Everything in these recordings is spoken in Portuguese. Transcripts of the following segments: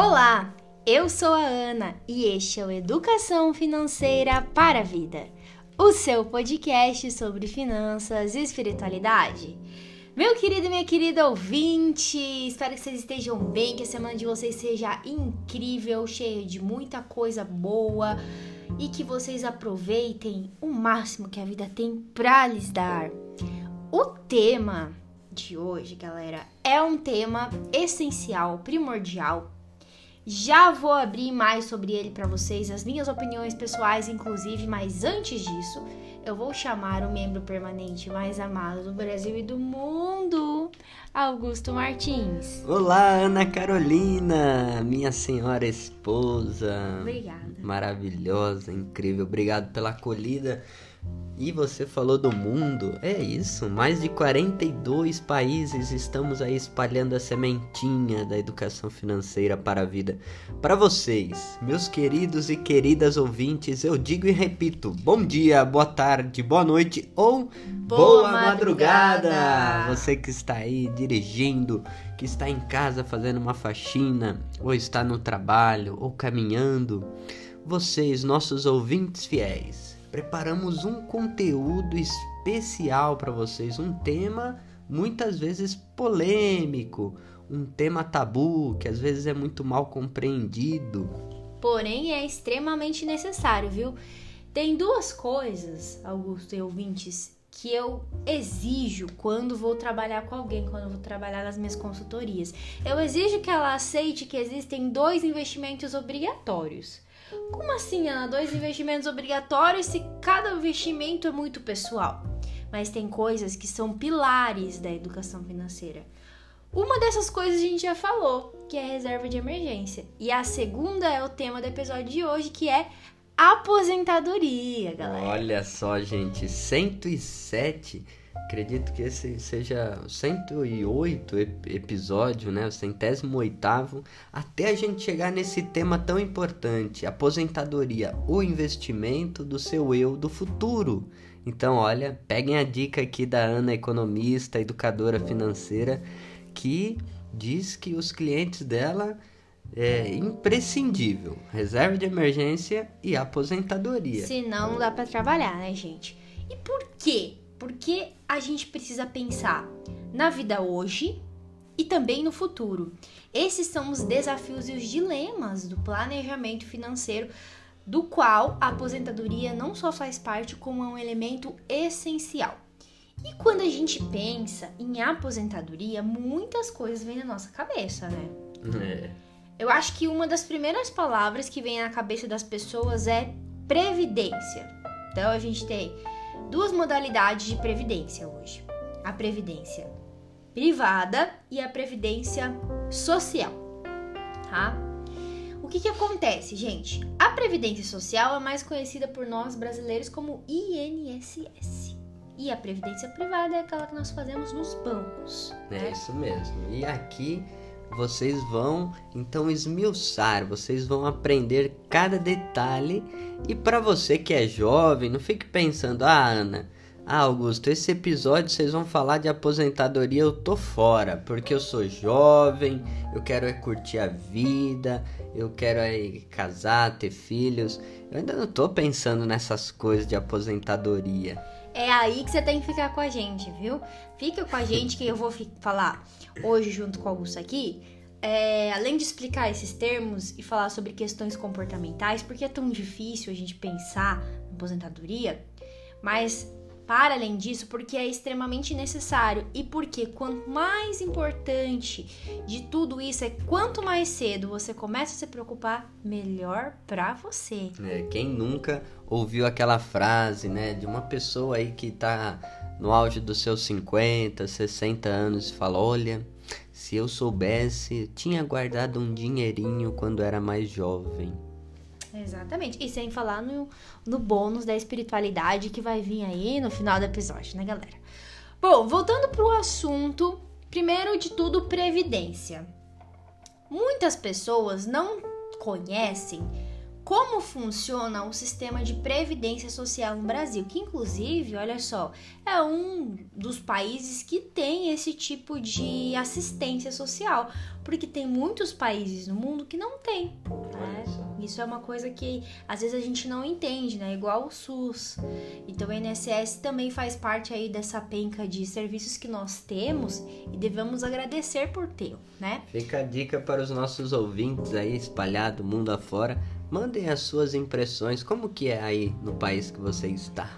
Olá, eu sou a Ana e este é o Educação Financeira para a Vida, o seu podcast sobre finanças e espiritualidade. Meu querido e minha querida ouvinte, espero que vocês estejam bem, que a semana de vocês seja incrível, cheia de muita coisa boa e que vocês aproveitem o máximo que a vida tem para lhes dar. O tema de hoje, galera, é um tema essencial, primordial. Já vou abrir mais sobre ele para vocês, as minhas opiniões pessoais, inclusive, mas antes disso, eu vou chamar o membro permanente mais amado do Brasil e do mundo, Augusto Martins. Olá, Ana Carolina, minha senhora esposa. Obrigada. Maravilhosa, incrível. Obrigado pela acolhida. E você falou do mundo, é isso, mais de 42 países estamos aí espalhando a sementinha da educação financeira para a vida. Para vocês, meus queridos e queridas ouvintes, eu digo e repito: bom dia, boa tarde, boa noite ou Boa boa, madrugada. madrugada. Você que está aí dirigindo, que está em casa fazendo uma faxina, ou está no trabalho, ou caminhando, vocês, nossos ouvintes fiéis preparamos um conteúdo especial para vocês, um tema muitas vezes polêmico, um tema tabu que às vezes é muito mal compreendido. Porém, é extremamente necessário, viu? Tem duas coisas, Augusto e ouvintes, que eu exijo quando vou trabalhar com alguém, quando vou trabalhar nas minhas consultorias. Eu exijo que ela aceite que existem dois investimentos obrigatórios. Como assim, Ana? Dois investimentos obrigatórios se cada investimento é muito pessoal? Mas tem coisas que são pilares da educação financeira. Uma dessas coisas a gente já falou, que é a reserva de emergência. E a segunda é o tema do episódio de hoje, que é aposentadoria, galera. Olha só, gente, 107. Acredito que esse seja o 108 ep- episódio, né? O centésimo oitavo, até a gente chegar nesse tema tão importante, aposentadoria, o investimento do seu eu do futuro. Então, olha, peguem a dica aqui da Ana, economista, educadora financeira, que diz que os clientes dela é imprescindível, reserva de emergência e aposentadoria. Senão não dá pra trabalhar, né, gente? E por quê? Porque a gente precisa pensar na vida hoje e também no futuro. Esses são os desafios e os dilemas do planejamento financeiro, do qual a aposentadoria não só faz parte, como é um elemento essencial. E quando a gente pensa em aposentadoria, muitas coisas vêm na nossa cabeça, né? É. Eu acho que uma das primeiras palavras que vem na cabeça das pessoas é previdência. Então a gente tem duas modalidades de previdência hoje: a previdência privada e a previdência social, tá? O que que acontece, gente? A previdência social é mais conhecida por nós brasileiros como INSS. E a previdência privada é aquela que nós fazemos nos bancos. É né? isso mesmo. E aqui vocês vão então esmiuçar, vocês vão aprender cada detalhe. E para você que é jovem, não fique pensando, ah, Ana, ah, Augusto, esse episódio vocês vão falar de aposentadoria, eu tô fora, porque eu sou jovem, eu quero é curtir a vida, eu quero é casar, ter filhos. Eu ainda não tô pensando nessas coisas de aposentadoria. É aí que você tem que ficar com a gente, viu? Fica com a gente que eu vou falar hoje junto com Augusto aqui. é, além de explicar esses termos e falar sobre questões comportamentais, porque é tão difícil a gente pensar na aposentadoria, mas para além disso, porque é extremamente necessário e porque quanto mais importante de tudo isso é quanto mais cedo você começa a se preocupar, melhor pra você. É, quem nunca ouviu aquela frase, né, de uma pessoa aí que tá no auge dos seus 50, 60 anos e fala: Olha, se eu soubesse, tinha guardado um dinheirinho quando era mais jovem. Exatamente. E sem falar no, no bônus da espiritualidade que vai vir aí no final do episódio, né, galera? Bom, voltando pro assunto, primeiro de tudo, previdência. Muitas pessoas não conhecem como funciona o sistema de previdência social no Brasil, que inclusive, olha só, é um dos países que tem esse tipo de assistência social, porque tem muitos países no mundo que não tem. Né? Isso é uma coisa que às vezes a gente não entende, né? Igual o SUS. Então o INSS também faz parte aí dessa penca de serviços que nós temos e devemos agradecer por ter, né? Fica a dica para os nossos ouvintes aí espalhado mundo afora Mandem as suas impressões, como que é aí no país que você está?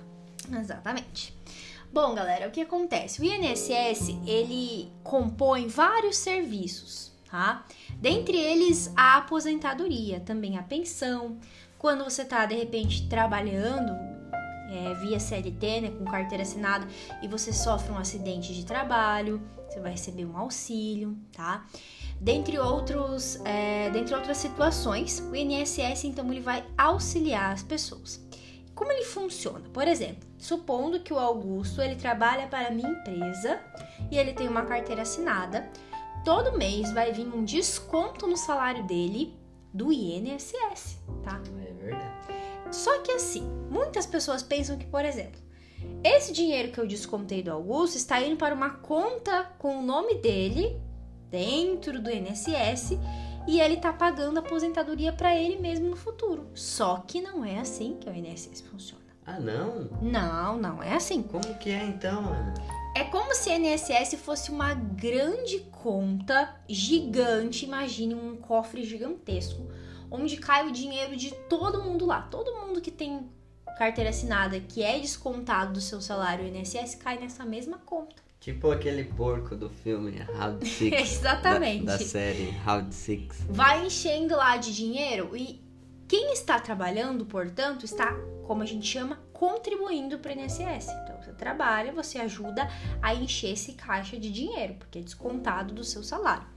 Exatamente. Bom, galera, o que acontece? O INSS, ele compõe vários serviços, tá? Dentre eles, a aposentadoria, também a pensão. Quando você tá, de repente, trabalhando é, via CLT, né, com carteira assinada, e você sofre um acidente de trabalho, você vai receber um auxílio, tá? Dentre, outros, é, dentre outras situações, o INSS então ele vai auxiliar as pessoas. Como ele funciona? Por exemplo, supondo que o Augusto ele trabalha para a minha empresa e ele tem uma carteira assinada, todo mês vai vir um desconto no salário dele do INSS, tá? É verdade. Só que assim, muitas pessoas pensam que, por exemplo, esse dinheiro que eu descontei do Augusto está indo para uma conta com o nome dele dentro do INSS e ele tá pagando aposentadoria para ele mesmo no futuro. Só que não é assim que o INSS funciona. Ah, não? Não, não é assim. Como que é então, Ana? É como se a INSS fosse uma grande conta gigante, imagine um cofre gigantesco, onde cai o dinheiro de todo mundo lá. Todo mundo que tem carteira assinada, que é descontado do seu salário INSS, cai nessa mesma conta. Tipo aquele porco do filme Round Six. Exatamente. Da, da série Round Six. Vai enchendo lá de dinheiro e quem está trabalhando, portanto, está, como a gente chama, contribuindo para o INSS. Então, você trabalha, você ajuda a encher esse caixa de dinheiro, porque é descontado do seu salário.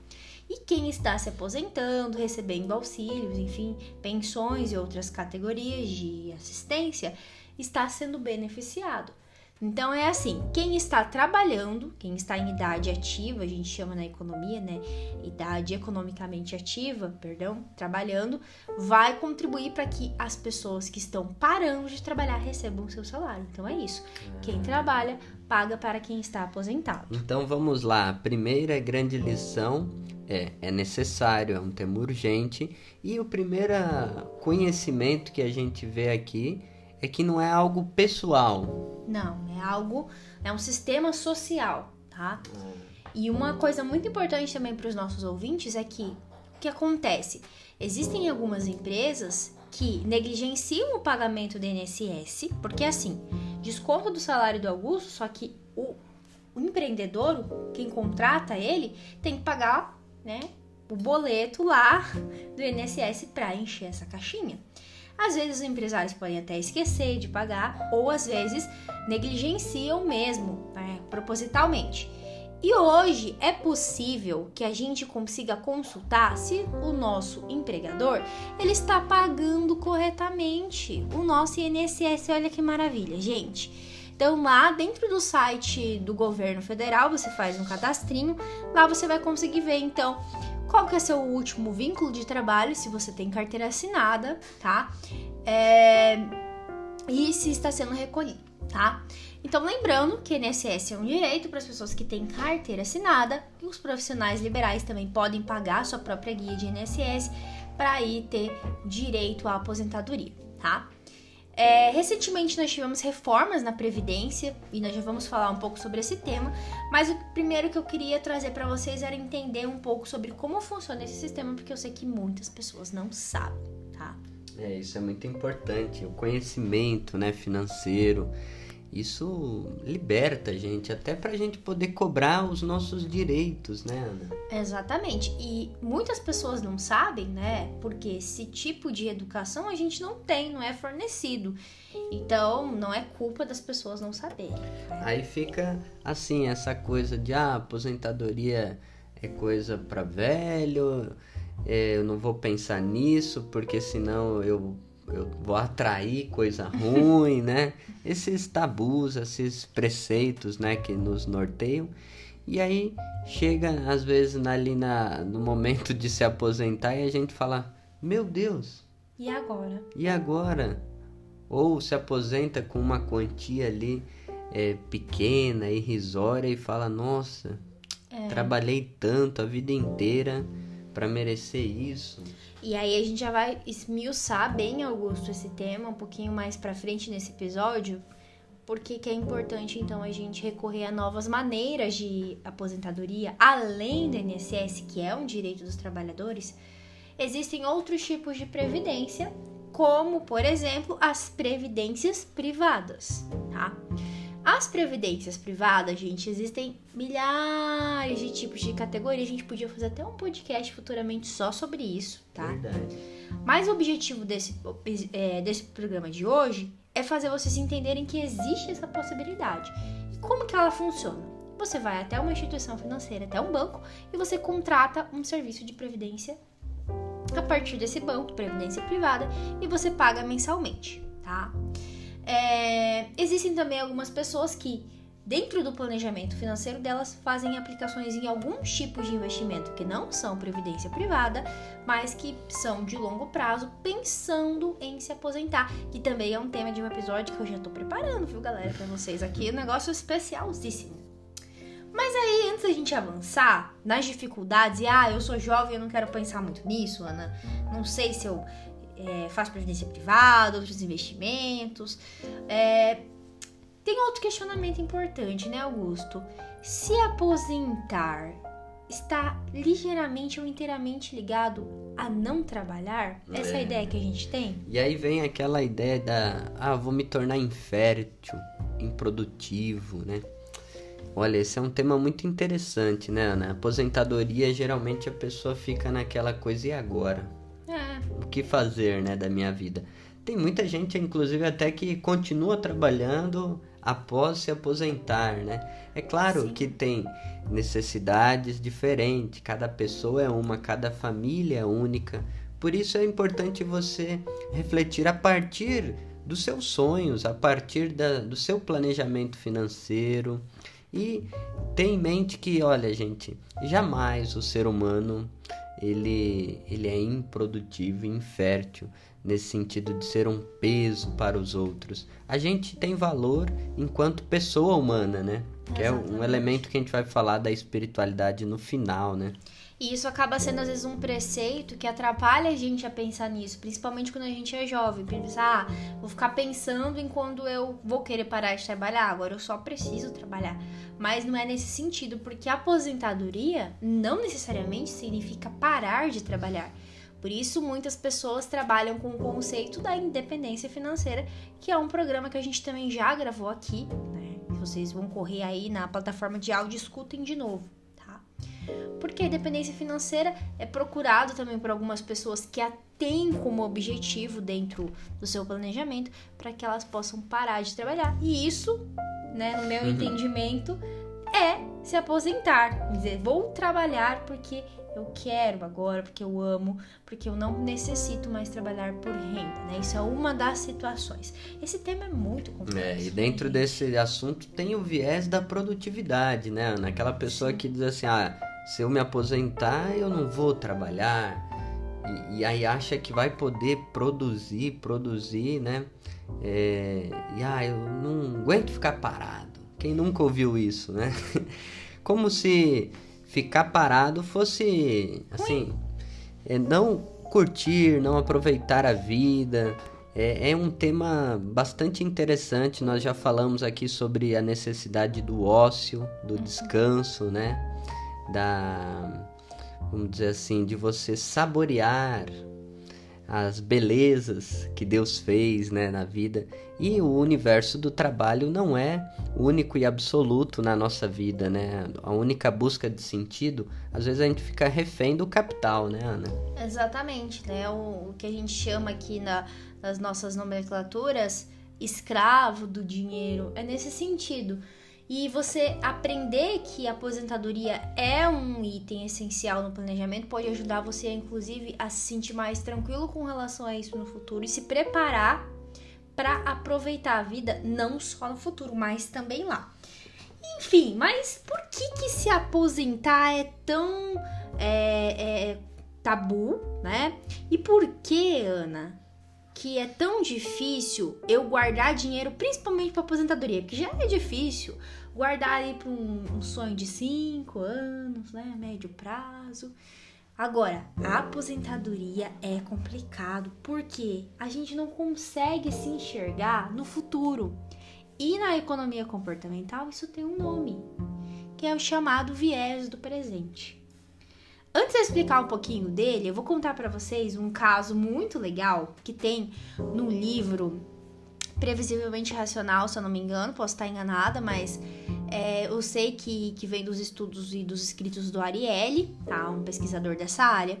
E quem está se aposentando, recebendo auxílios, enfim, pensões e outras categorias de assistência, está sendo beneficiado. Então é assim, quem está trabalhando, quem está em idade ativa, a gente chama na economia, né? Idade economicamente ativa, perdão, trabalhando, vai contribuir para que as pessoas que estão parando de trabalhar recebam seu salário. Então é isso. Quem trabalha paga para quem está aposentado. Então vamos lá. A primeira grande lição é, é necessário, é um tema urgente. E o primeiro conhecimento que a gente vê aqui é que não é algo pessoal. Não, é algo, é um sistema social, tá? E uma coisa muito importante também para os nossos ouvintes é que o que acontece? Existem algumas empresas que negligenciam o pagamento do INSS, porque assim, desconto do salário do Augusto, só que o, o empreendedor, quem contrata ele, tem que pagar, né, o boleto lá do INSS para encher essa caixinha. Às vezes os empresários podem até esquecer de pagar, ou às vezes negligenciam mesmo, né, propositalmente. E hoje é possível que a gente consiga consultar se o nosso empregador ele está pagando corretamente o nosso INSS. Olha que maravilha, gente. Então lá dentro do site do governo federal você faz um cadastrinho, lá você vai conseguir ver então qual que é seu último vínculo de trabalho, se você tem carteira assinada, tá? É... E se está sendo recolhido, tá? Então, lembrando que INSS é um direito para as pessoas que têm carteira assinada e os profissionais liberais também podem pagar sua própria guia de INSS para ir ter direito à aposentadoria, tá? É, recentemente nós tivemos reformas na Previdência e nós já vamos falar um pouco sobre esse tema, mas o primeiro que eu queria trazer para vocês era entender um pouco sobre como funciona esse sistema, porque eu sei que muitas pessoas não sabem, tá? É, isso é muito importante, o conhecimento né, financeiro isso liberta a gente, até para a gente poder cobrar os nossos direitos, né, Ana? Exatamente. E muitas pessoas não sabem, né? Porque esse tipo de educação a gente não tem, não é fornecido. Então, não é culpa das pessoas não saberem. Né? Aí fica assim, essa coisa de ah, aposentadoria é coisa para velho, é, eu não vou pensar nisso, porque senão eu eu vou atrair coisa ruim, né? Esses tabus, esses preceitos, né, que nos norteiam. E aí chega às vezes ali na, no momento de se aposentar e a gente fala: Meu Deus, E agora? E agora? Ou se aposenta com uma quantia ali é, pequena, irrisória e fala: Nossa, é. trabalhei tanto a vida inteira para merecer isso. E aí a gente já vai esmiuçar bem, Augusto, esse tema um pouquinho mais para frente nesse episódio, porque que é importante então a gente recorrer a novas maneiras de aposentadoria, além do INSS, que é um direito dos trabalhadores, existem outros tipos de previdência, como, por exemplo, as previdências privadas, tá? As previdências privadas, gente, existem milhares de tipos de categorias. A gente podia fazer até um podcast futuramente só sobre isso, tá? Verdade. Mas o objetivo desse, é, desse programa de hoje é fazer vocês entenderem que existe essa possibilidade. E como que ela funciona? Você vai até uma instituição financeira, até um banco, e você contrata um serviço de previdência a partir desse banco, previdência privada, e você paga mensalmente, tá? É, existem também algumas pessoas que, dentro do planejamento financeiro delas, fazem aplicações em alguns tipos de investimento que não são previdência privada, mas que são de longo prazo, pensando em se aposentar, que também é um tema de um episódio que eu já tô preparando, viu, galera, para vocês aqui, um negócio especialíssimo. Mas aí, antes da gente avançar nas dificuldades, e ah, eu sou jovem, eu não quero pensar muito nisso, Ana, não sei se eu é, faço previdência privada, outros investimentos. É, tem outro questionamento importante, né, Augusto? Se aposentar está ligeiramente ou inteiramente ligado a não trabalhar? Essa é a é. ideia que a gente tem? E aí vem aquela ideia da, ah, vou me tornar infértil, improdutivo, né? Olha, esse é um tema muito interessante, né, Ana? Aposentadoria, geralmente a pessoa fica naquela coisa e agora? O que fazer, né, da minha vida. Tem muita gente, inclusive, até que continua trabalhando após se aposentar, né? É claro Sim. que tem necessidades diferentes, cada pessoa é uma, cada família é única. Por isso é importante você refletir a partir dos seus sonhos, a partir da, do seu planejamento financeiro. E ter em mente que, olha, gente, jamais o ser humano ele, ele é improdutivo, infértil, nesse sentido de ser um peso para os outros. A gente tem valor enquanto pessoa humana, né? Que Exatamente. é um elemento que a gente vai falar da espiritualidade no final, né? E isso acaba sendo, às vezes, um preceito que atrapalha a gente a pensar nisso, principalmente quando a gente é jovem. Pensar, ah, vou ficar pensando em quando eu vou querer parar de trabalhar, agora eu só preciso trabalhar. Mas não é nesse sentido, porque aposentadoria não necessariamente significa parar de trabalhar. Por isso, muitas pessoas trabalham com o conceito da independência financeira, que é um programa que a gente também já gravou aqui. Né? Vocês vão correr aí na plataforma de áudio e escutem de novo porque a independência financeira é procurado também por algumas pessoas que a têm como objetivo dentro do seu planejamento para que elas possam parar de trabalhar. E isso, né, no meu uhum. entendimento, é se aposentar, dizer, vou trabalhar porque eu quero agora, porque eu amo, porque eu não necessito mais trabalhar por renda, né? Isso é uma das situações. Esse tema é muito complexo. É, e dentro desse assunto tem o viés da produtividade, né, Naquela pessoa que diz assim, ah, se eu me aposentar, eu não vou trabalhar. E, e aí acha que vai poder produzir, produzir, né? É, e ah, eu não aguento ficar parado. Quem nunca ouviu isso, né? Como se ficar parado fosse assim, é, não curtir, não aproveitar a vida. É, é, um tema bastante interessante. Nós já falamos aqui sobre a necessidade do ócio, do descanso, né? da vamos dizer assim, de você saborear as belezas que Deus fez né, na vida. E o universo do trabalho não é único e absoluto na nossa vida, né? A única busca de sentido, às vezes a gente fica refém do capital, né, Ana? Exatamente, né? O, o que a gente chama aqui na, nas nossas nomenclaturas escravo do dinheiro é nesse sentido e você aprender que a aposentadoria é um item essencial no planejamento pode ajudar você, inclusive, a se sentir mais tranquilo com relação a isso no futuro e se preparar para aproveitar a vida não só no futuro, mas também lá. Enfim, mas por que que se aposentar é tão é, é, tabu, né? E por que, Ana? Que é tão difícil eu guardar dinheiro, principalmente para aposentadoria, porque já é difícil guardar aí para um, um, sonho de 5 anos, né, médio prazo. Agora, a aposentadoria é complicado porque a gente não consegue se enxergar no futuro. E na economia comportamental isso tem um nome, que é o chamado viés do presente. Antes de eu explicar um pouquinho dele, eu vou contar para vocês um caso muito legal que tem no livro Previsivelmente Racional, se eu não me engano, posso estar enganada, mas é, eu sei que, que vem dos estudos e dos escritos do Ariely, tá? Um pesquisador dessa área.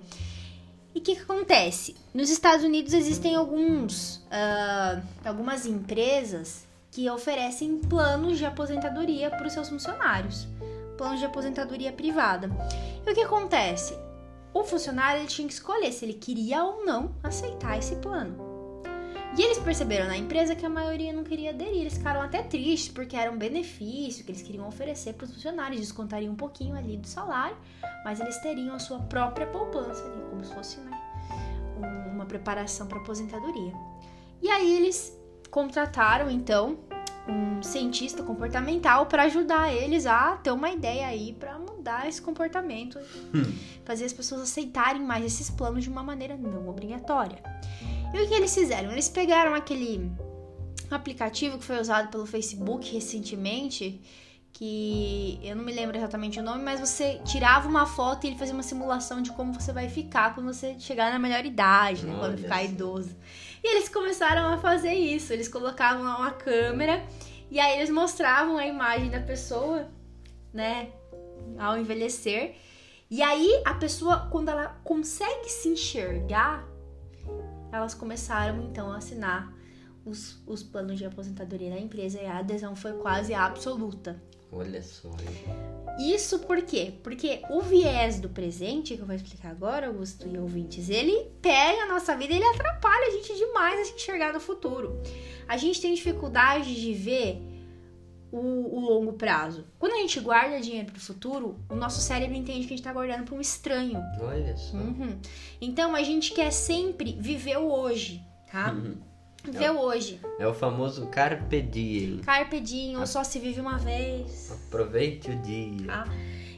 E o que, que, acontece? Nos Estados Unidos existem alguns, uh, algumas empresas que oferecem planos de aposentadoria para os seus funcionários planos de aposentadoria privada. E o que acontece? O funcionário ele tinha que escolher se ele queria ou não aceitar esse plano. E eles perceberam na empresa que a maioria não queria aderir. Eles ficaram até tristes porque era um benefício que eles queriam oferecer para os funcionários. Descontariam um pouquinho ali do salário, mas eles teriam a sua própria poupança ali, como se fosse né, uma preparação para aposentadoria. E aí eles contrataram então um cientista comportamental para ajudar eles a ter uma ideia aí para mudar esse comportamento, hum. fazer as pessoas aceitarem mais esses planos de uma maneira não obrigatória. E o que eles fizeram? Eles pegaram aquele aplicativo que foi usado pelo Facebook recentemente, que eu não me lembro exatamente o nome, mas você tirava uma foto e ele fazia uma simulação de como você vai ficar quando você chegar na melhor idade, né? Quando ficar idoso. E eles começaram a fazer isso. Eles colocavam uma câmera e aí eles mostravam a imagem da pessoa, né, ao envelhecer. E aí a pessoa, quando ela consegue se enxergar, elas começaram então a assinar os, os planos de aposentadoria da empresa e a adesão foi quase absoluta. Olha só. Isso por quê? Porque o viés do presente, que eu vou explicar agora, Augusto e ouvintes, ele pega a nossa vida, ele atrapalha a gente demais a se enxergar no futuro. A gente tem dificuldade de ver o, o longo prazo. Quando a gente guarda dinheiro para o futuro, o nosso cérebro entende que a gente está guardando para um estranho. Olha só. Uhum. Então a gente quer sempre viver o hoje, tá? Uhum. Vê é hoje. É o famoso carpe diem. Carpe diem, ou só se vive uma vez. Aproveite o dia. Tá?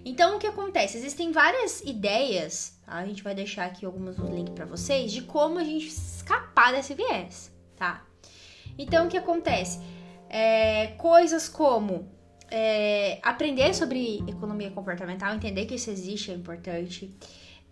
Então, o que acontece? Existem várias ideias, tá? a gente vai deixar aqui alguns links para vocês, de como a gente escapar desse viés, tá? Então, o que acontece? É, coisas como é, aprender sobre economia comportamental, entender que isso existe é importante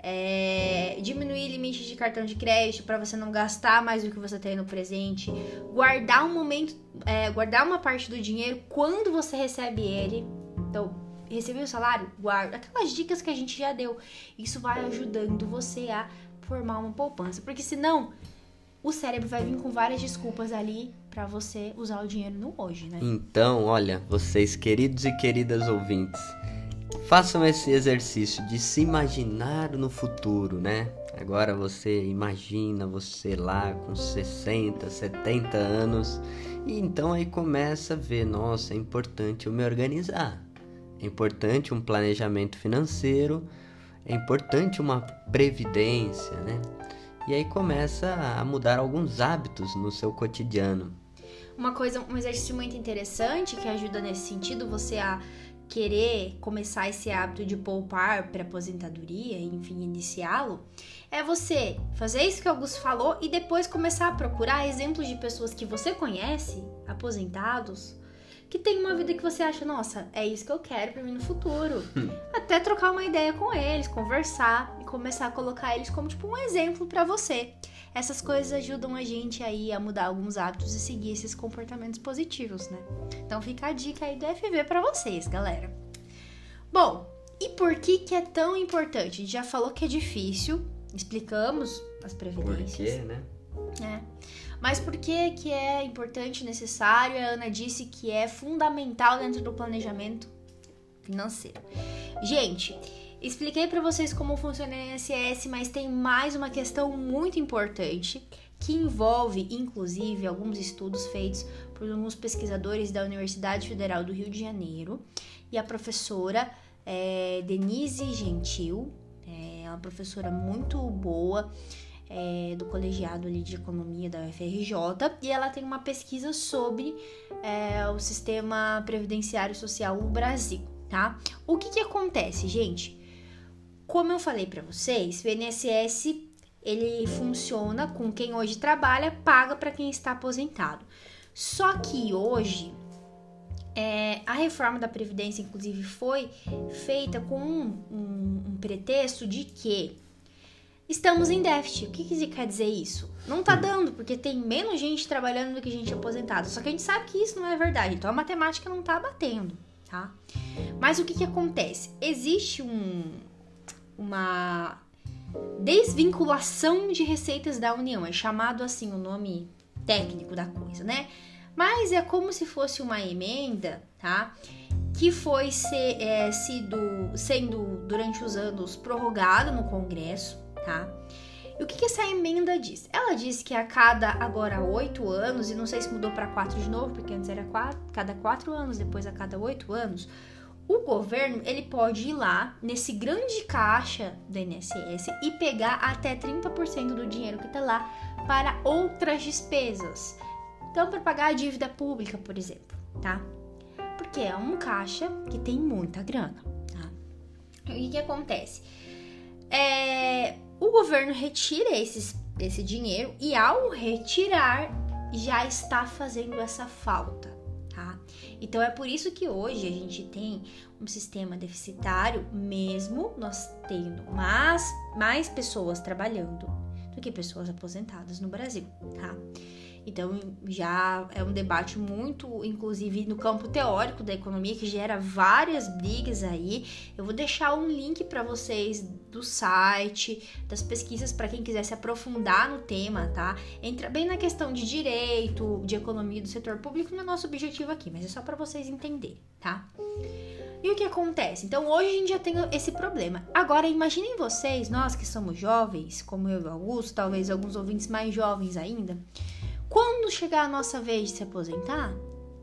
é, diminuir limite de cartão de crédito para você não gastar mais do que você tem no presente, guardar um momento, é, guardar uma parte do dinheiro quando você recebe ele. Então, recebeu o salário, guarda. Aquelas dicas que a gente já deu. Isso vai ajudando você a formar uma poupança, porque senão o cérebro vai vir com várias desculpas ali para você usar o dinheiro no hoje, né? Então, olha, vocês queridos e queridas ouvintes, Façam esse exercício de se imaginar no futuro, né? Agora você imagina você lá com 60, 70 anos e então aí começa a ver, nossa, é importante eu me organizar. É importante um planejamento financeiro, é importante uma previdência, né? E aí começa a mudar alguns hábitos no seu cotidiano. Uma coisa, um exercício muito interessante que ajuda nesse sentido você a querer começar esse hábito de poupar para aposentadoria, enfim, iniciá-lo, é você fazer isso que o Augusto falou e depois começar a procurar exemplos de pessoas que você conhece, aposentados, que tem uma vida que você acha, nossa, é isso que eu quero para mim no futuro. Até trocar uma ideia com eles, conversar e começar a colocar eles como tipo um exemplo para você. Essas coisas ajudam a gente aí a mudar alguns hábitos e seguir esses comportamentos positivos, né? Então fica a dica aí do FV para vocês, galera. Bom, e por que que é tão importante? A gente já falou que é difícil, explicamos as previdências. Por quê, né? É. Mas por que que é importante, necessário? A Ana disse que é fundamental dentro do planejamento financeiro. Gente, Expliquei para vocês como funciona o INSS, mas tem mais uma questão muito importante que envolve, inclusive, alguns estudos feitos por alguns pesquisadores da Universidade Federal do Rio de Janeiro e a professora é, Denise Gentil, é uma professora muito boa. é, do colegiado ali de economia da UFRJ e ela tem uma pesquisa sobre é, o sistema previdenciário social no Brasil, tá? O que que acontece, gente? Como eu falei para vocês, o INSS ele funciona com quem hoje trabalha, paga para quem está aposentado. Só que hoje é, a reforma da Previdência, inclusive, foi feita com um, um, um pretexto de que estamos em déficit. O que, que quer dizer isso? Não tá dando, porque tem menos gente trabalhando do que gente aposentada. Só que a gente sabe que isso não é verdade. Então a matemática não tá batendo, tá? Mas o que, que acontece? Existe um, uma desvinculação de receitas da União. É chamado assim o nome técnico da coisa, né? Mas é como se fosse uma emenda, tá? Que foi ser, é, sido, sendo durante os anos prorrogada no Congresso, tá? E o que, que essa emenda diz? Ela diz que a cada agora oito anos, e não sei se mudou para quatro de novo, porque antes era quatro, cada quatro anos, depois a cada oito anos, o governo ele pode ir lá nesse grande caixa do INSS e pegar até 30% do dinheiro que está lá para outras despesas. Então, para pagar a dívida pública, por exemplo, tá? Porque é um caixa que tem muita grana, tá? E o que acontece? É, o governo retira esses, esse dinheiro e, ao retirar, já está fazendo essa falta? Então é por isso que hoje a gente tem um sistema deficitário, mesmo nós tendo mais, mais pessoas trabalhando do que pessoas aposentadas no Brasil, tá? Então já é um debate muito, inclusive no campo teórico da economia, que gera várias brigas aí. Eu vou deixar um link para vocês do site, das pesquisas para quem quiser se aprofundar no tema, tá? Entra bem na questão de direito, de economia do setor público, não é nosso objetivo aqui, mas é só para vocês entenderem, tá? E o que acontece? Então hoje a gente já tem esse problema. Agora imaginem vocês, nós que somos jovens, como eu e o Augusto, talvez alguns ouvintes mais jovens ainda, quando chegar a nossa vez de se aposentar,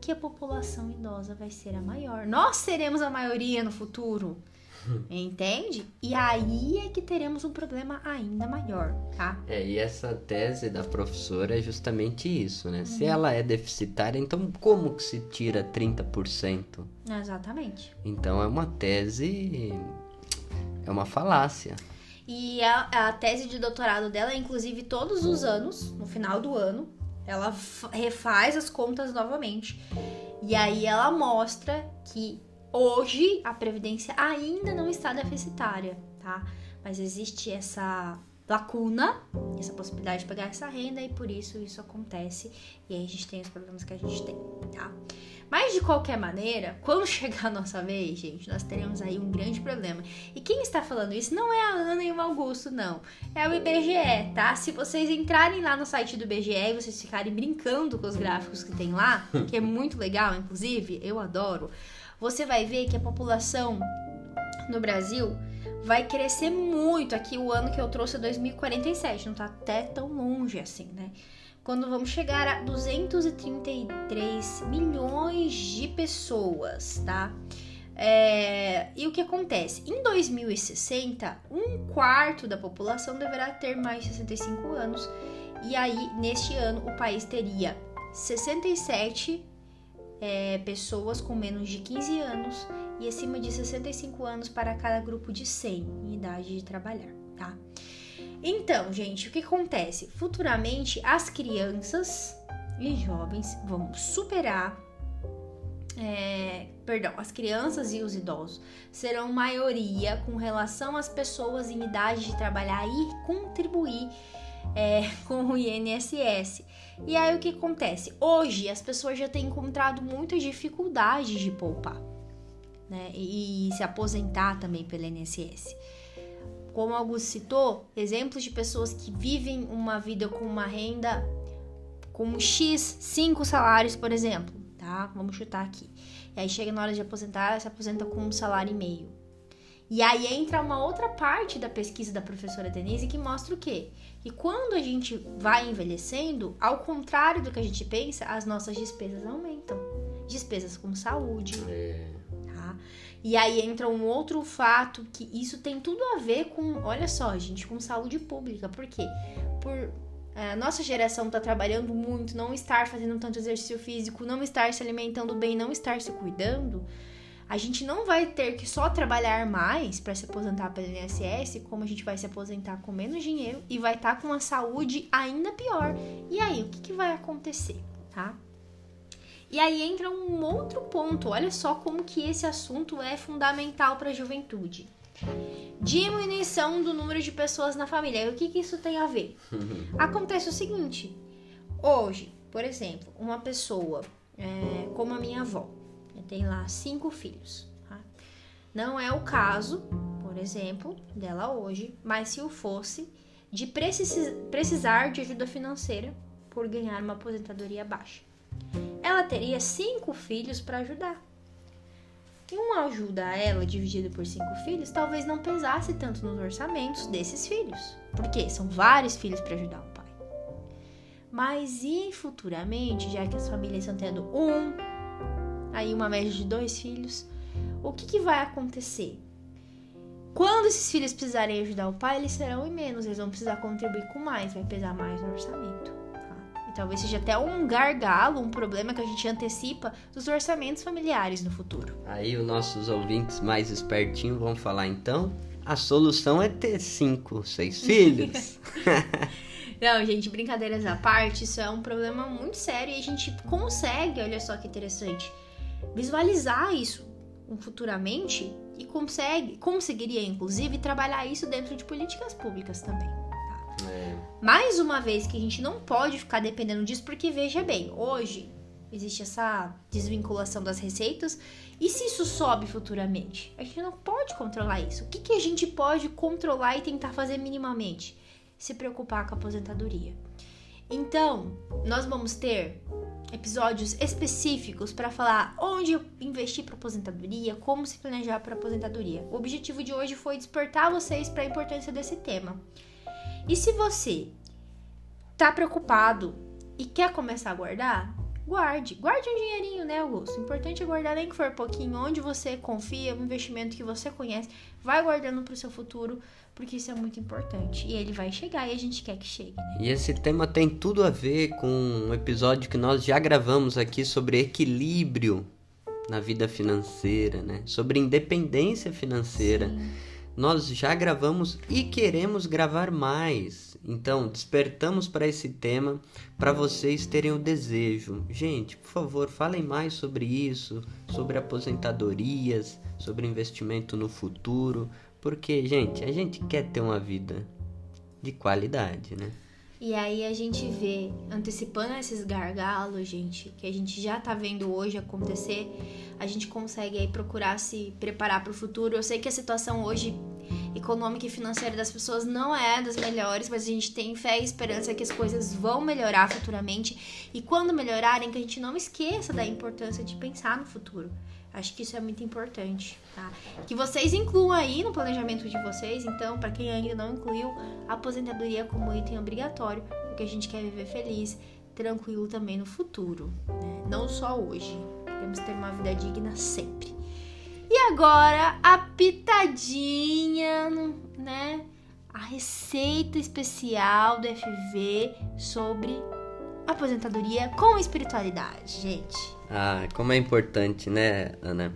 que a população idosa vai ser a maior. Nós seremos a maioria no futuro. Entende? E aí é que teremos um problema ainda maior, tá? É, e essa tese da professora é justamente isso, né? Uhum. Se ela é deficitária, então como que se tira 30%? Exatamente. Então é uma tese. É uma falácia. E a, a tese de doutorado dela é, inclusive, todos os anos, no final do ano, ela refaz as contas novamente. E aí ela mostra que hoje a previdência ainda não está deficitária, tá? Mas existe essa lacuna, essa possibilidade de pegar essa renda e por isso isso acontece e aí a gente tem os problemas que a gente tem, tá? Mas de qualquer maneira, quando chegar a nossa vez, gente, nós teremos aí um grande problema. E quem está falando isso não é a Ana e o Augusto, não. É o IBGE, tá? Se vocês entrarem lá no site do IBGE e vocês ficarem brincando com os gráficos que tem lá, que é muito legal, inclusive, eu adoro, você vai ver que a população no Brasil vai crescer muito. Aqui o ano que eu trouxe é 2047, não tá até tão longe assim, né? quando vamos chegar a 233 milhões de pessoas, tá? É, e o que acontece? Em 2060, um quarto da população deverá ter mais de 65 anos, e aí neste ano o país teria 67 é, pessoas com menos de 15 anos e acima de 65 anos para cada grupo de 100 em idade de trabalhar, tá? Então, gente, o que acontece? Futuramente, as crianças e jovens vão superar. É, perdão, as crianças e os idosos serão maioria com relação às pessoas em idade de trabalhar e contribuir é, com o INSS. E aí o que acontece? Hoje as pessoas já têm encontrado muitas dificuldades de poupar né? e se aposentar também pelo INSS como Augusto citou, exemplos de pessoas que vivem uma vida com uma renda com X, 5 salários, por exemplo, tá? Vamos chutar aqui. E aí chega na hora de aposentar, se aposenta com um salário e meio. E aí entra uma outra parte da pesquisa da professora Denise que mostra o quê? Que quando a gente vai envelhecendo, ao contrário do que a gente pensa, as nossas despesas aumentam. Despesas com saúde, é. E aí entra um outro fato que isso tem tudo a ver com, olha só, gente, com saúde pública. Por quê? por é, a nossa geração tá trabalhando muito, não estar fazendo tanto exercício físico, não estar se alimentando bem, não estar se cuidando, a gente não vai ter que só trabalhar mais para se aposentar pelo INSS, como a gente vai se aposentar com menos dinheiro e vai estar tá com uma saúde ainda pior. E aí, o que, que vai acontecer, tá? E aí entra um outro ponto. Olha só como que esse assunto é fundamental para a juventude. Diminuição do número de pessoas na família. E o que, que isso tem a ver? Acontece o seguinte: hoje, por exemplo, uma pessoa é, como a minha avó, tem lá cinco filhos. Tá? Não é o caso, por exemplo, dela hoje, mas se o fosse, de precisar de ajuda financeira por ganhar uma aposentadoria baixa. Ela teria cinco filhos para ajudar. E uma ajuda a ela dividida por cinco filhos talvez não pesasse tanto nos orçamentos desses filhos, porque são vários filhos para ajudar o pai. Mas e futuramente, já que as famílias estão tendo um, aí uma média de dois filhos, o que, que vai acontecer? Quando esses filhos precisarem ajudar o pai, eles serão em menos, eles vão precisar contribuir com mais, vai pesar mais no orçamento. Talvez seja até um gargalo, um problema que a gente antecipa dos orçamentos familiares no futuro. Aí os nossos ouvintes mais espertinhos vão falar, então, a solução é ter cinco, seis filhos. Não, gente, brincadeiras à parte, isso é um problema muito sério e a gente consegue, olha só que interessante, visualizar isso futuramente e consegue, conseguiria inclusive trabalhar isso dentro de políticas públicas também. É. Mais uma vez que a gente não pode ficar dependendo disso, porque veja bem, hoje existe essa desvinculação das receitas e se isso sobe futuramente? A gente não pode controlar isso. O que, que a gente pode controlar e tentar fazer minimamente? Se preocupar com a aposentadoria. Então, nós vamos ter episódios específicos para falar onde investir para aposentadoria, como se planejar para aposentadoria. O objetivo de hoje foi despertar vocês para a importância desse tema. E se você tá preocupado e quer começar a guardar, guarde. Guarde um dinheirinho, né, Augusto? O importante é guardar nem que for pouquinho, onde você confia, um investimento que você conhece. Vai guardando para o seu futuro, porque isso é muito importante. E ele vai chegar e a gente quer que chegue. Né? E esse tema tem tudo a ver com um episódio que nós já gravamos aqui sobre equilíbrio na vida financeira, né? Sobre independência financeira. Sim. Nós já gravamos e queremos gravar mais. Então, despertamos para esse tema para vocês terem o desejo. Gente, por favor, falem mais sobre isso, sobre aposentadorias, sobre investimento no futuro, porque, gente, a gente quer ter uma vida de qualidade, né? E aí a gente vê, antecipando esses gargalos, gente, que a gente já tá vendo hoje acontecer, a gente consegue aí procurar se preparar para o futuro. Eu sei que a situação hoje econômica e financeira das pessoas não é das melhores, mas a gente tem fé e esperança que as coisas vão melhorar futuramente. E quando melhorarem, que a gente não esqueça da importância de pensar no futuro. Acho que isso é muito importante, tá? Que vocês incluam aí no planejamento de vocês, então, para quem ainda não incluiu, aposentadoria como item obrigatório, porque a gente quer viver feliz, tranquilo também no futuro, né? Não só hoje. Queremos ter uma vida digna sempre. E agora, a pitadinha, né? A receita especial do FV sobre aposentadoria com espiritualidade, gente. Ah, como é importante, né, Ana?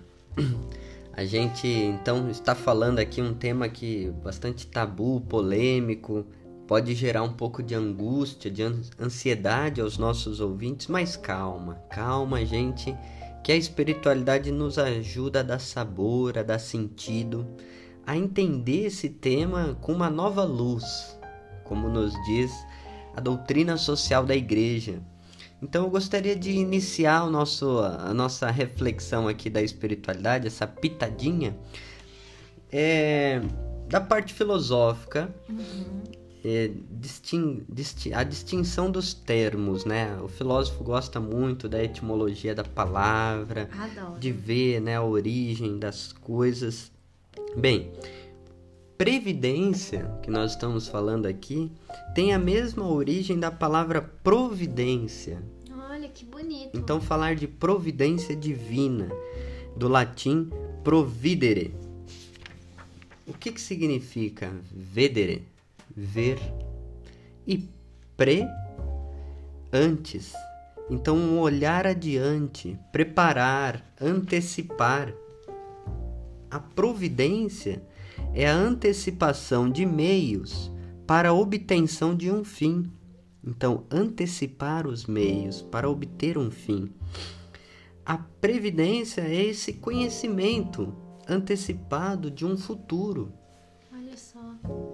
A gente então está falando aqui um tema que bastante tabu, polêmico, pode gerar um pouco de angústia, de ansiedade aos nossos ouvintes, mas calma, calma, gente, que a espiritualidade nos ajuda a dar sabor, a dar sentido, a entender esse tema com uma nova luz, como nos diz a doutrina social da igreja. Então eu gostaria de iniciar o nosso, a nossa reflexão aqui da espiritualidade, essa pitadinha, é, da parte filosófica, uhum. é, distin, distin, a distinção dos termos, né? O filósofo gosta muito da etimologia da palavra, Adoro. de ver né, a origem das coisas. Bem, previdência, que nós estamos falando aqui, tem a mesma origem da palavra providência. Olha que bonito. Então, falar de providência divina, do latim providere. O que, que significa vedere? Ver. E pre antes. Então, um olhar adiante, preparar, antecipar. A providência é a antecipação de meios para a obtenção de um fim. Então, antecipar os meios para obter um fim. A previdência é esse conhecimento antecipado de um futuro. Olha só.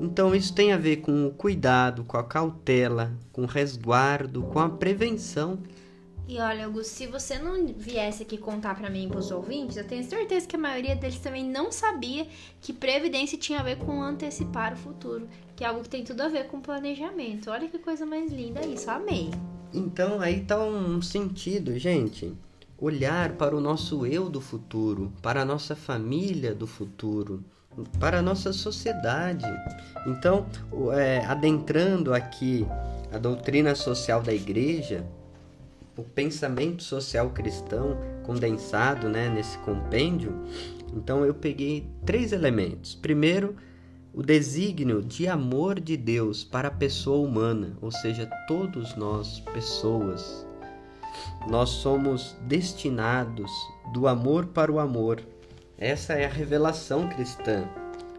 Então, isso tem a ver com o cuidado, com a cautela, com o resguardo, com a prevenção. E olha, Augusto, se você não viesse aqui contar para mim e pros ouvintes, eu tenho certeza que a maioria deles também não sabia que previdência tinha a ver com antecipar o futuro, que é algo que tem tudo a ver com planejamento. Olha que coisa mais linda isso, amei. Então, aí tá um sentido, gente. Olhar para o nosso eu do futuro, para a nossa família do futuro, para a nossa sociedade. Então, é, adentrando aqui a doutrina social da igreja, o pensamento social cristão condensado né, nesse compêndio, então eu peguei três elementos. Primeiro, o desígnio de amor de Deus para a pessoa humana, ou seja, todos nós, pessoas. Nós somos destinados do amor para o amor. Essa é a revelação cristã.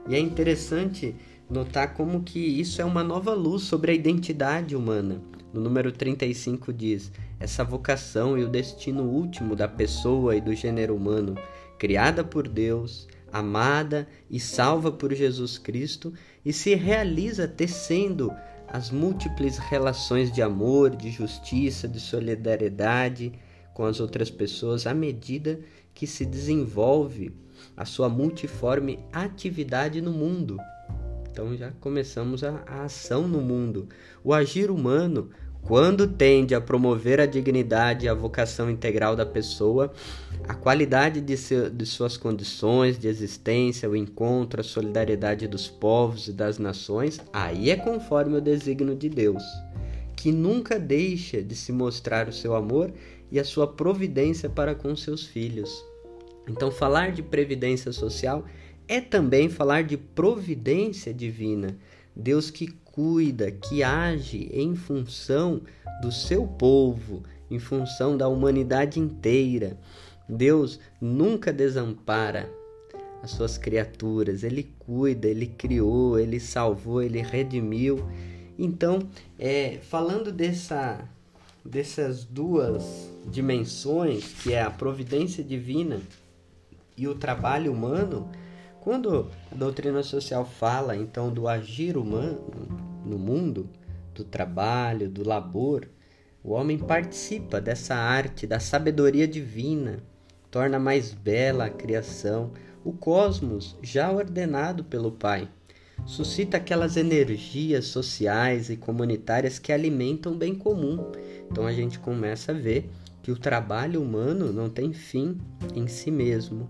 E é interessante notar como que isso é uma nova luz sobre a identidade humana. No número 35 diz: essa vocação e o destino último da pessoa e do gênero humano, criada por Deus, amada e salva por Jesus Cristo, e se realiza tecendo as múltiplas relações de amor, de justiça, de solidariedade com as outras pessoas à medida que se desenvolve a sua multiforme atividade no mundo. Então já começamos a, a ação no mundo. O agir humano quando tende a promover a dignidade e a vocação integral da pessoa, a qualidade de, seu, de, suas condições de existência, o encontro, a solidariedade dos povos e das nações, aí é conforme o desígnio de Deus, que nunca deixa de se mostrar o seu amor e a sua providência para com seus filhos. Então, falar de previdência social é também falar de providência divina. Deus que cuida, que age em função do seu povo, em função da humanidade inteira. Deus nunca desampara as suas criaturas, ele cuida, ele criou, ele salvou, ele redimiu. Então, é, falando dessa, dessas duas dimensões, que é a providência divina e o trabalho humano, quando a doutrina social fala então do agir humano no mundo, do trabalho, do labor, o homem participa dessa arte, da sabedoria divina, torna mais bela a criação, o cosmos já ordenado pelo Pai. Suscita aquelas energias sociais e comunitárias que alimentam o bem comum. Então a gente começa a ver que o trabalho humano não tem fim em si mesmo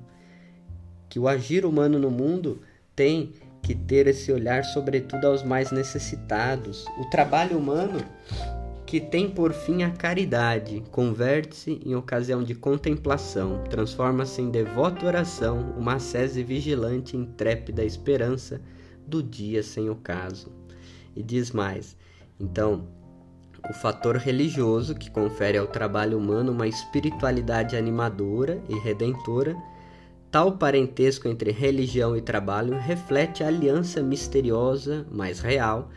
que o agir humano no mundo tem que ter esse olhar, sobretudo, aos mais necessitados. O trabalho humano, que tem por fim a caridade, converte-se em ocasião de contemplação, transforma-se em devota oração, uma sese vigilante intrépida esperança do dia sem ocaso. E diz mais: então, o fator religioso que confere ao trabalho humano uma espiritualidade animadora e redentora Tal parentesco entre religião e trabalho reflete a aliança misteriosa, mas real,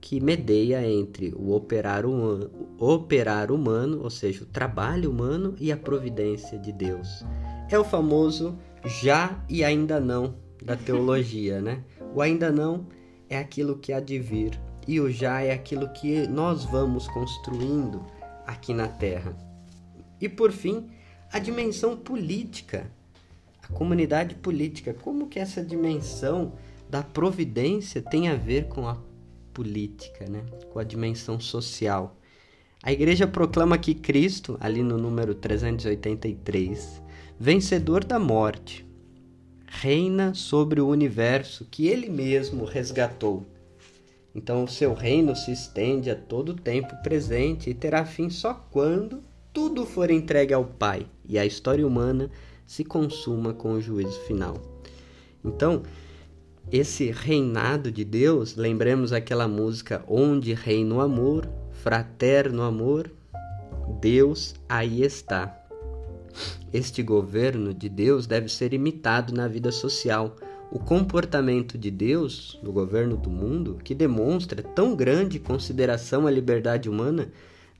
que medeia entre o operar humano, operar humano, ou seja, o trabalho humano e a providência de Deus. É o famoso já e ainda não da teologia, né? O ainda não é aquilo que há de vir e o já é aquilo que nós vamos construindo aqui na Terra. E por fim, a dimensão política comunidade política. Como que essa dimensão da providência tem a ver com a política, né? com a dimensão social? A igreja proclama que Cristo, ali no número 383, vencedor da morte, reina sobre o universo que ele mesmo resgatou. Então, o seu reino se estende a todo o tempo presente e terá fim só quando tudo for entregue ao Pai e a história humana se consuma com o juízo final. Então, esse reinado de Deus, lembremos aquela música Onde reina o amor, fraterno amor, Deus aí está. Este governo de Deus deve ser imitado na vida social. O comportamento de Deus no governo do mundo, que demonstra tão grande consideração à liberdade humana,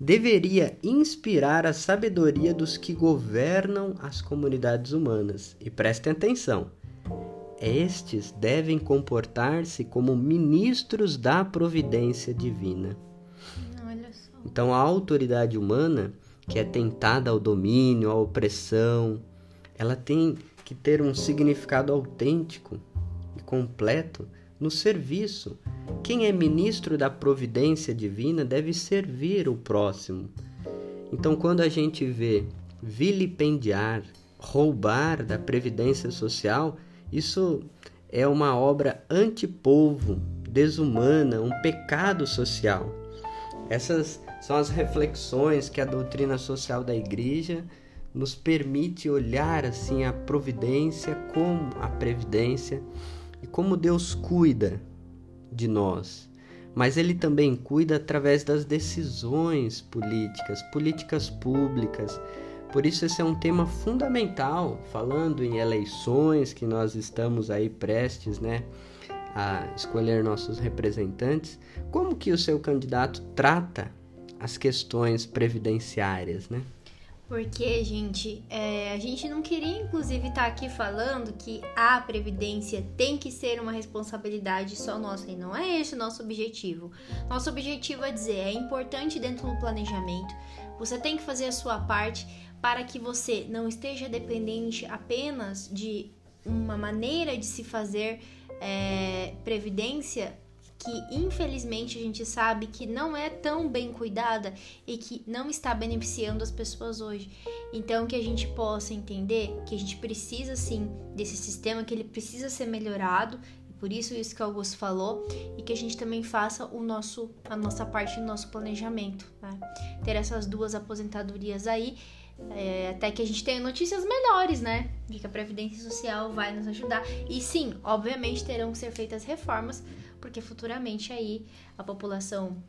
deveria inspirar a sabedoria dos que governam as comunidades humanas. E prestem atenção: estes devem comportar-se como ministros da providência divina. Então, a autoridade humana que é tentada ao domínio, à opressão, ela tem que ter um significado autêntico e completo no serviço. Quem é ministro da providência divina deve servir o próximo. Então, quando a gente vê vilipendiar, roubar da previdência social, isso é uma obra antipovo, desumana, um pecado social. Essas são as reflexões que a doutrina social da igreja nos permite olhar assim a providência como a previdência e como Deus cuida de nós. Mas ele também cuida através das decisões políticas, políticas públicas. Por isso esse é um tema fundamental, falando em eleições que nós estamos aí prestes, né, a escolher nossos representantes, como que o seu candidato trata as questões previdenciárias, né? Porque, gente, é, a gente não queria, inclusive, estar tá aqui falando que a previdência tem que ser uma responsabilidade só nossa, e não é esse o nosso objetivo. Nosso objetivo é dizer, é importante dentro do planejamento, você tem que fazer a sua parte para que você não esteja dependente apenas de uma maneira de se fazer é, previdência que infelizmente a gente sabe que não é tão bem cuidada e que não está beneficiando as pessoas hoje. Então que a gente possa entender que a gente precisa sim desse sistema, que ele precisa ser melhorado, por isso isso que o Augusto falou, e que a gente também faça o nosso a nossa parte do nosso planejamento, né? Ter essas duas aposentadorias aí é, até que a gente tenha notícias melhores, né? De que a Previdência Social vai nos ajudar. E sim, obviamente terão que ser feitas reformas porque futuramente aí a população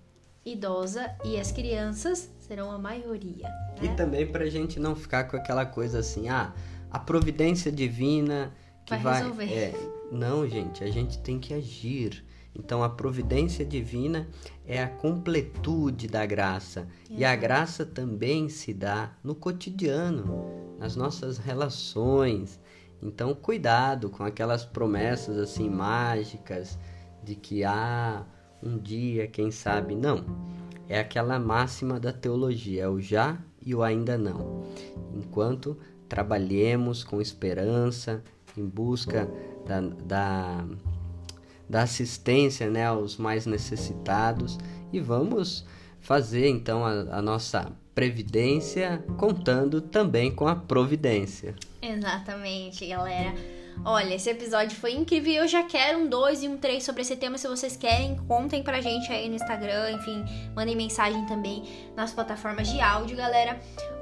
idosa e as crianças serão a maioria. Né? E também para a gente não ficar com aquela coisa assim, ah, a providência divina que vai, vai resolver. É, não, gente, a gente tem que agir. Então a providência divina é a completude da graça. E a graça também se dá no cotidiano, nas nossas relações. Então cuidado com aquelas promessas assim mágicas de que há um dia, quem sabe, não. É aquela máxima da teologia, é o já e o ainda não. Enquanto trabalhemos com esperança, em busca da, da, da assistência né, aos mais necessitados e vamos fazer então a, a nossa previdência contando também com a providência. Exatamente, galera. Olha, esse episódio foi incrível e eu já quero um 2 e um 3 sobre esse tema. Se vocês querem, contem pra gente aí no Instagram, enfim, mandem mensagem também nas plataformas de áudio, galera.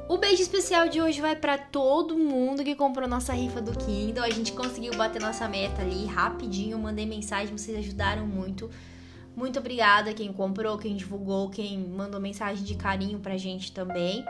O beijo especial de hoje vai para todo mundo que comprou nossa rifa do Kindle. A gente conseguiu bater nossa meta ali rapidinho, mandei mensagem, vocês ajudaram muito. Muito obrigada quem comprou, quem divulgou, quem mandou mensagem de carinho pra gente também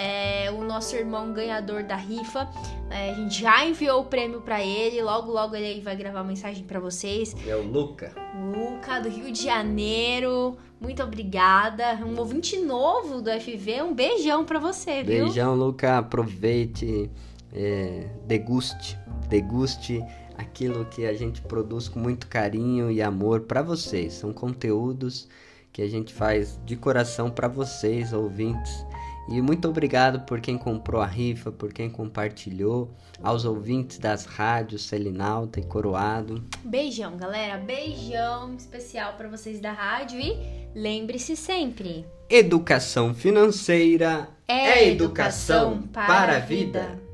é, o nosso irmão ganhador da rifa. É, a gente já enviou o prêmio para ele, logo logo ele vai gravar mensagem para vocês. É o Luca. Luca, do Rio de Janeiro. Muito obrigada. Um ouvinte novo do FV, um beijão para você, viu? Beijão, Luca. Aproveite, é, deguste, deguste aquilo que a gente produz com muito carinho e amor para vocês. São conteúdos que a gente faz de coração para vocês, ouvintes. E muito obrigado por quem comprou a rifa, por quem compartilhou, aos ouvintes das rádios Selinalta e Coroado. Beijão, galera, beijão especial para vocês da rádio e lembre-se sempre: educação financeira é, é educação, educação para a vida. vida.